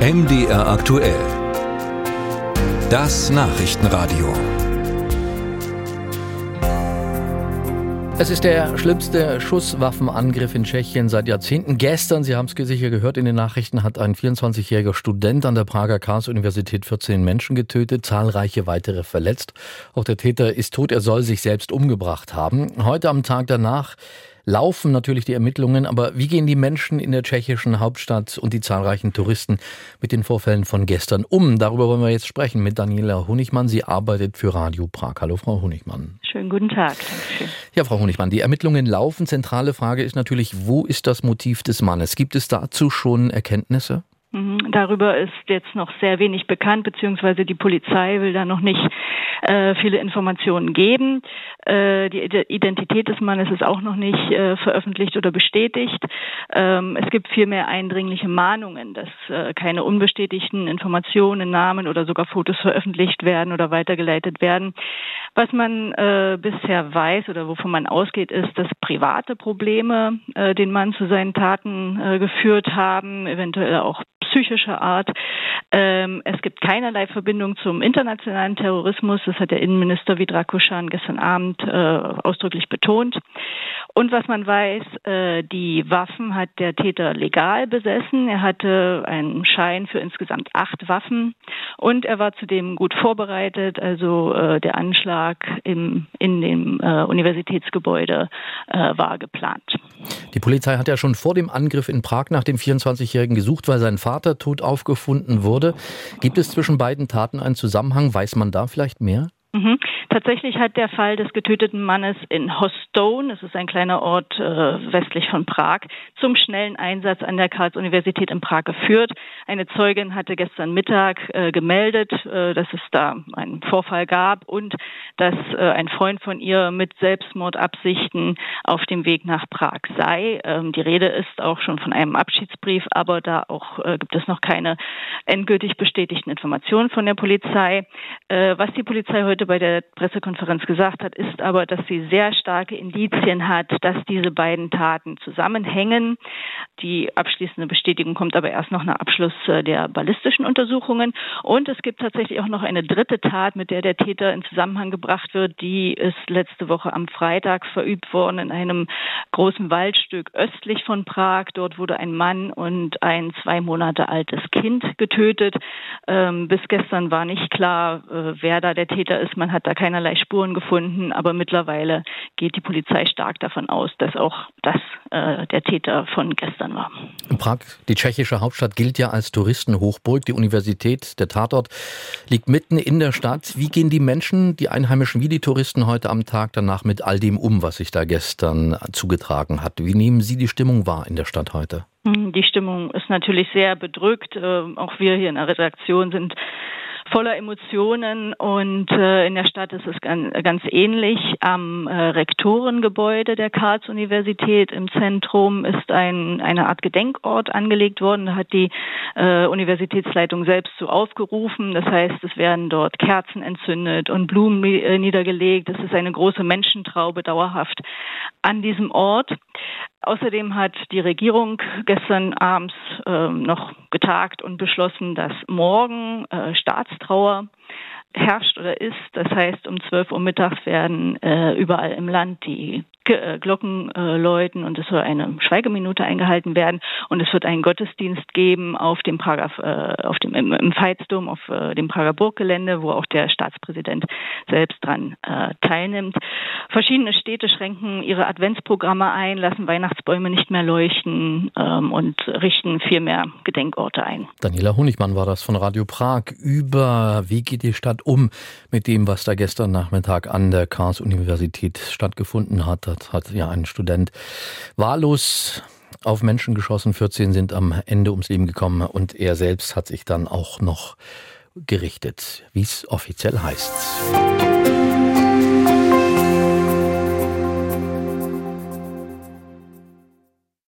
MDR aktuell. Das Nachrichtenradio. Es ist der schlimmste Schusswaffenangriff in Tschechien seit Jahrzehnten. Gestern, Sie haben es sicher gehört in den Nachrichten, hat ein 24-jähriger Student an der Prager Karls-Universität 14 Menschen getötet, zahlreiche weitere verletzt. Auch der Täter ist tot, er soll sich selbst umgebracht haben. Heute am Tag danach laufen natürlich die Ermittlungen, aber wie gehen die Menschen in der tschechischen Hauptstadt und die zahlreichen Touristen mit den Vorfällen von gestern um? Darüber wollen wir jetzt sprechen mit Daniela Honigmann. Sie arbeitet für Radio Prag. Hallo, Frau Honigmann. Schönen guten Tag. Dankeschön. Ja, Frau Honigmann, die Ermittlungen laufen. Zentrale Frage ist natürlich, wo ist das Motiv des Mannes? Gibt es dazu schon Erkenntnisse? Mhm. Darüber ist jetzt noch sehr wenig bekannt, beziehungsweise die Polizei will da noch nicht äh, viele Informationen geben. Äh, die Identität des Mannes ist auch noch nicht äh, veröffentlicht oder bestätigt. Ähm, es gibt vielmehr eindringliche Mahnungen, dass äh, keine unbestätigten Informationen, Namen oder sogar Fotos veröffentlicht werden oder weitergeleitet werden. Was man äh, bisher weiß oder wovon man ausgeht, ist, dass private Probleme äh, den Mann zu seinen Taten geführt haben, eventuell auch psychischer Art. Ähm, es gibt keinerlei Verbindung zum internationalen Terrorismus. Das hat der Innenminister Vidrakuschan gestern Abend äh, ausdrücklich betont. Und was man weiß, äh, die Waffen hat der Täter legal besessen. Er hatte einen Schein für insgesamt acht Waffen und er war zudem gut vorbereitet. Also äh, der Anschlag im, in dem äh, Universitätsgebäude äh, war geplant. Die Polizei hat ja schon vor dem Angriff in Prag nach dem 24-Jährigen gesucht, weil sein Vater tot aufgefunden wurde. Gibt es zwischen beiden Taten einen Zusammenhang? Weiß man da vielleicht mehr? Mhm. Tatsächlich hat der Fall des getöteten Mannes in Hostone, das ist ein kleiner Ort äh, westlich von Prag, zum schnellen Einsatz an der Karls-Universität in Prag geführt. Eine Zeugin hatte gestern Mittag äh, gemeldet, äh, dass es da einen Vorfall gab und dass äh, ein Freund von ihr mit Selbstmordabsichten auf dem Weg nach Prag sei. Ähm, die Rede ist auch schon von einem Abschiedsbrief, aber da auch äh, gibt es noch keine endgültig bestätigten Informationen von der Polizei. Äh, was die Polizei heute heute bei der Pressekonferenz gesagt hat, ist aber, dass sie sehr starke Indizien hat, dass diese beiden Taten zusammenhängen. Die abschließende Bestätigung kommt aber erst noch nach Abschluss äh, der ballistischen Untersuchungen. Und es gibt tatsächlich auch noch eine dritte Tat, mit der der Täter in Zusammenhang gebracht wird. Die ist letzte Woche am Freitag verübt worden in einem großen Waldstück östlich von Prag. Dort wurde ein Mann und ein zwei Monate altes Kind getötet. Ähm, bis gestern war nicht klar, äh, wer da der Täter ist ist. Man hat da keinerlei Spuren gefunden, aber mittlerweile geht die Polizei stark davon aus, dass auch das äh, der Täter von gestern war. Prag, die tschechische Hauptstadt, gilt ja als Touristenhochburg. Die Universität, der Tatort, liegt mitten in der Stadt. Wie gehen die Menschen, die Einheimischen wie die Touristen heute am Tag danach mit all dem um, was sich da gestern zugetragen hat? Wie nehmen Sie die Stimmung wahr in der Stadt heute? Hm, die Stimmung ist natürlich sehr bedrückt. Ähm, auch wir hier in der Redaktion sind voller Emotionen und äh, in der Stadt ist es ganz, ganz ähnlich. Am äh, Rektorengebäude der Karls-Universität im Zentrum ist ein, eine Art Gedenkort angelegt worden. Da hat die äh, Universitätsleitung selbst so aufgerufen. Das heißt, es werden dort Kerzen entzündet und Blumen äh, niedergelegt. Es ist eine große Menschentraube dauerhaft an diesem Ort. Außerdem hat die Regierung gestern abends äh, noch getagt und beschlossen, dass morgen äh, Staatstrauer herrscht oder ist. Das heißt, um 12 Uhr mittags werden äh, überall im Land die äh, Glocken äh, läuten und es soll eine Schweigeminute eingehalten werden und es wird einen Gottesdienst geben auf dem Prager, äh, auf dem im, im Veitsdom, auf äh, dem Prager Burggelände, wo auch der Staatspräsident selbst dran äh, teilnimmt. Verschiedene Städte schränken ihre Adventsprogramme ein, lassen Weihnachtsbäume nicht mehr leuchten ähm, und richten viel mehr Gedenkorte ein. Daniela Honigmann war das von Radio Prag über wie geht die Stadt um mit dem, was da gestern Nachmittag an der Karls-Universität stattgefunden hat hat, hat ja ein Student wahllos auf Menschen geschossen. 14 sind am Ende ums Leben gekommen und er selbst hat sich dann auch noch gerichtet, wie es offiziell heißt.